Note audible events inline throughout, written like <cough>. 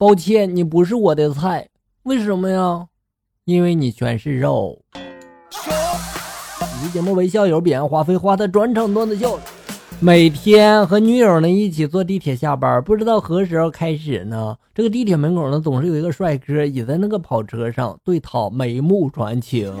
抱歉，你不是我的菜。为什么呀？因为你全是肉。本节目为校友彼岸花飞花的专场段子秀。每天和女友呢一起坐地铁下班，不知道何时候开始呢，这个地铁门口呢总是有一个帅哥倚在那个跑车上对他眉目传情。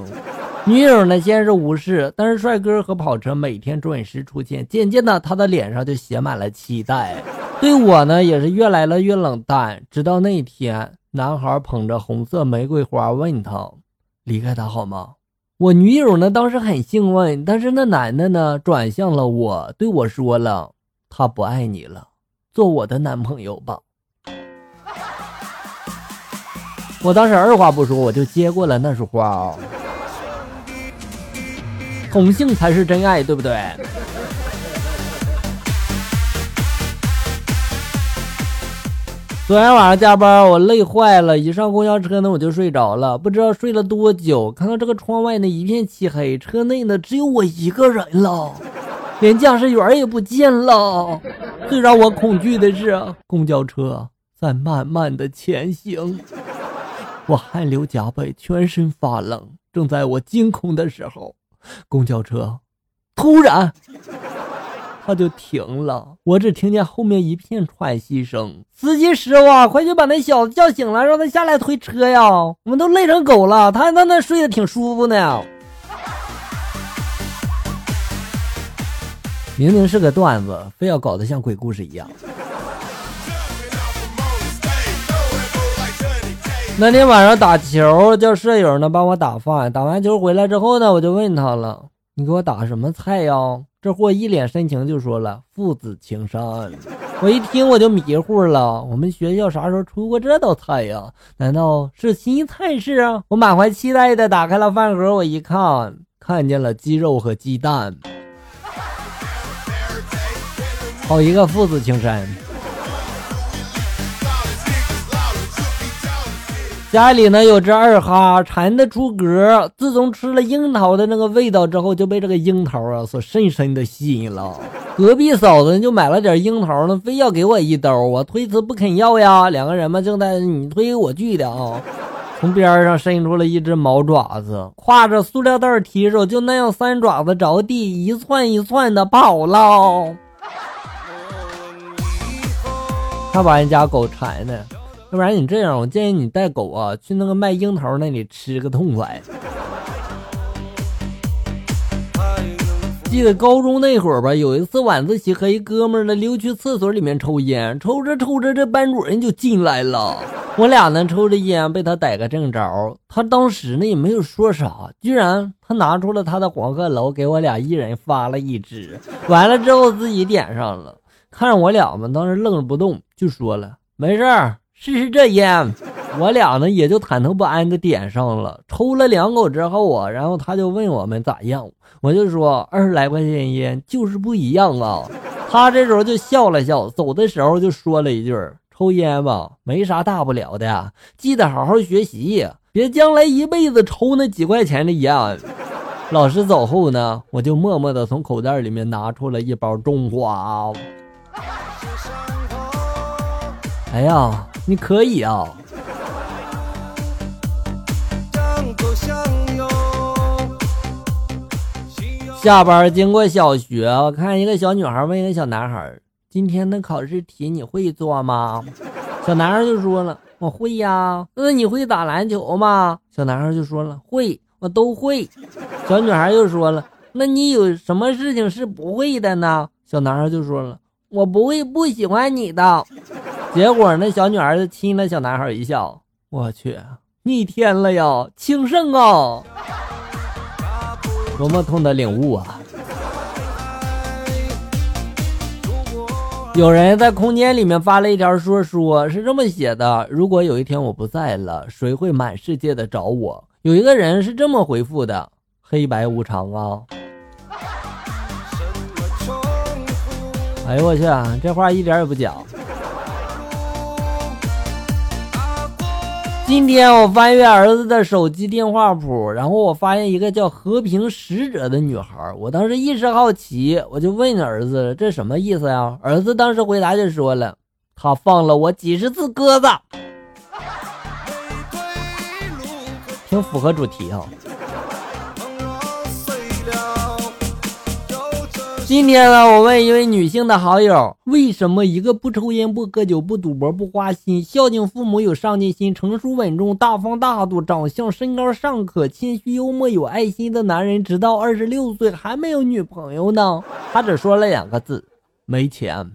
女友呢先是无视，但是帅哥和跑车每天准时出现，渐渐的他的脸上就写满了期待，对我呢也是越来越冷淡。直到那天，男孩捧着红色玫瑰花问他：“离开他好吗？”我女友呢，当时很兴奋，但是那男的呢，转向了我，对我说了：“他不爱你了，做我的男朋友吧。”我当时二话不说，我就接过了那束花啊。同性才是真爱，对不对？昨天晚上加班，我累坏了，一上公交车呢，我就睡着了，不知道睡了多久。看到这个窗外呢，一片漆黑，车内呢只有我一个人了，<laughs> 连驾驶员也不见了。最让我恐惧的是，公交车在慢慢的前行，我汗流浃背，全身发冷。正在我惊恐的时候，公交车突然。他就停了，我只听见后面一片喘息声。司机师傅，快去把那小子叫醒了，让他下来推车呀！我们都累成狗了，他还在那睡得挺舒服呢。明明是个段子，非要搞得像鬼故事一样。那天晚上打球，叫舍友呢帮我打饭。打完球回来之后呢，我就问他了：“你给我打什么菜呀？”这货一脸深情就说了：“父子情深。”我一听我就迷糊了。我们学校啥时候出过这道菜呀？难道是新菜式啊？我满怀期待的打开了饭盒，我一看，看见了鸡肉和鸡蛋。好一个父子情深！家里呢有只二哈，馋得出格。自从吃了樱桃的那个味道之后，就被这个樱桃啊所深深的吸引了。隔壁嫂子就买了点樱桃呢，非要给我一兜，我推辞不肯要呀。两个人嘛正在你推我拒的啊，从边上伸出了一只毛爪子，挎着塑料袋提手，就那样三爪子着地，一窜一窜的跑了。他把人家狗馋的。要不然你这样，我建议你带狗啊去那个卖樱桃那里吃个痛快。记得高中那会儿吧，有一次晚自习和一哥们儿呢溜去厕所里面抽烟，抽着抽着这班主任就进来了，我俩呢抽着烟被他逮个正着。他当时呢也没有说啥，居然他拿出了他的黄鹤楼给我俩一人发了一支，完了之后自己点上了，看着我俩嘛，当时愣着不动，就说了没事儿。试试这烟，我俩呢也就忐忑不安的点上了，抽了两口之后啊，然后他就问我们咋样，我就说二十来块钱烟就是不一样啊。<laughs> 他这时候就笑了笑，走的时候就说了一句：“抽烟吧，没啥大不了的，记得好好学习，别将来一辈子抽那几块钱的烟。<laughs> ”老师走后呢，我就默默的从口袋里面拿出了一包中华。哎呀！你可以啊！下班经过小学，我看一个小女孩问一个小男孩：“今天的考试题你会做吗？”小男孩就说了：“我会呀。”那你会打篮球吗？小男孩就说了：“会，我都会。”小女孩又说了：“那你有什么事情是不会的呢？”小男孩就说了：“我不会不喜欢你的。”结果那小女孩就亲了小男孩一笑，我去，逆天了呀，轻胜啊！多么痛的领悟啊！有人在空间里面发了一条说说，是这么写的：如果有一天我不在了，谁会满世界的找我？有一个人是这么回复的：黑白无常啊！哎呦我去，这话一点也不假。今天我翻阅儿子的手机电话簿，然后我发现一个叫和平使者的女孩。我当时一时好奇，我就问儿子这什么意思呀？儿子当时回答就说了，他放了我几十次鸽子，挺符合主题哈。今天呢，我问一位女性的好友，为什么一个不抽烟、不喝酒、不赌博、不花心、孝敬父母、有上进心、成熟稳重、大方大度、长相身高尚可、谦虚幽默、有爱心的男人，直到二十六岁还没有女朋友呢？他只说了两个字：没钱。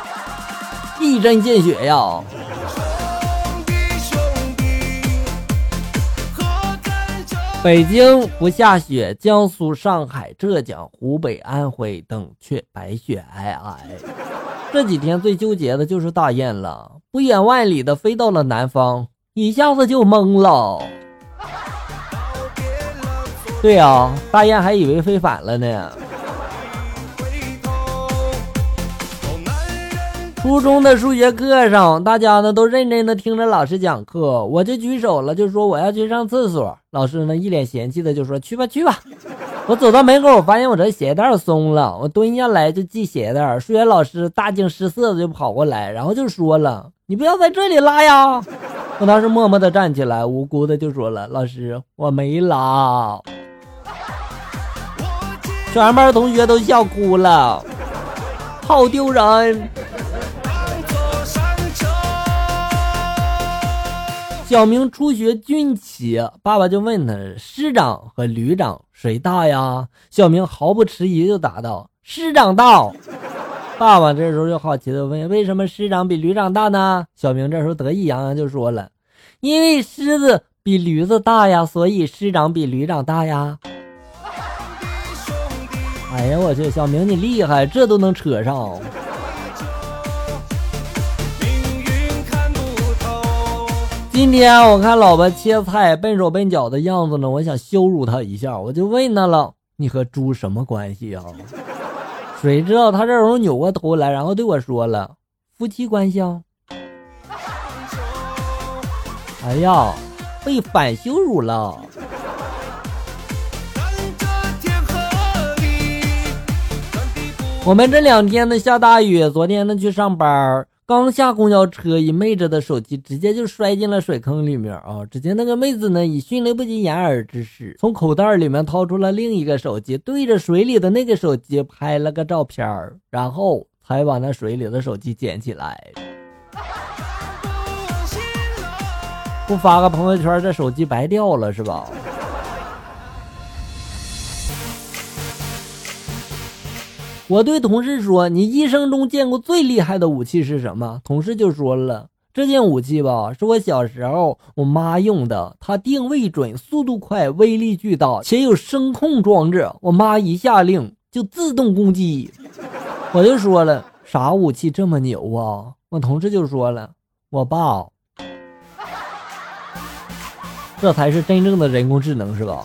<laughs> 一针见血呀！北京不下雪，江苏、上海、浙江、湖北、安徽等却白雪皑皑。这几天最纠结的就是大雁了，不远万里的飞到了南方，一下子就懵了。对呀，大雁还以为飞反了呢。初中的数学课上，大家呢都认真的听着老师讲课，我就举手了，就说我要去上厕所。老师呢一脸嫌弃的就说去吧去吧。<laughs> 我走到门口，我发现我这鞋带松了，我蹲下来就系鞋带。数学老师大惊失色的就跑过来，然后就说了：“你不要在这里拉呀！”我当时默默的站起来，无辜的就说了：“老师，我没拉。”全班同学都笑哭了，好丢人。小明初学军棋，爸爸就问他：“师长和旅长谁大呀？”小明毫不迟疑就答道：“师长大。”爸爸这时候就好奇的问：“为什么师长比旅长大呢？”小明这时候得意洋洋就说了：“因为狮子比驴子大呀，所以师长比旅长大呀。”哎呀，我去，小明你厉害，这都能扯上。今天我看老婆切菜笨手笨脚的样子呢，我想羞辱她一下，我就问她了：“你和猪什么关系啊？” <laughs> 谁知道她这时候扭过头来，然后对我说了：“夫妻关系。”啊。<laughs> ”哎呀，被反羞辱了。我们这两天呢下大雨，昨天呢去上班。刚下公交车，一妹子的手机直接就摔进了水坑里面啊！只见那个妹子呢，以迅雷不及掩耳之势，从口袋里面掏出了另一个手机，对着水里的那个手机拍了个照片然后才把那水里的手机捡起来。<laughs> 不发个朋友圈，这手机白掉了是吧？我对同事说：“你一生中见过最厉害的武器是什么？”同事就说了：“这件武器吧，是我小时候我妈用的，它定位准，速度快，威力巨大，且有声控装置。我妈一下令就自动攻击。”我就说了：“啥武器这么牛啊？”我同事就说了：“我爸，这才是真正的人工智能，是吧？”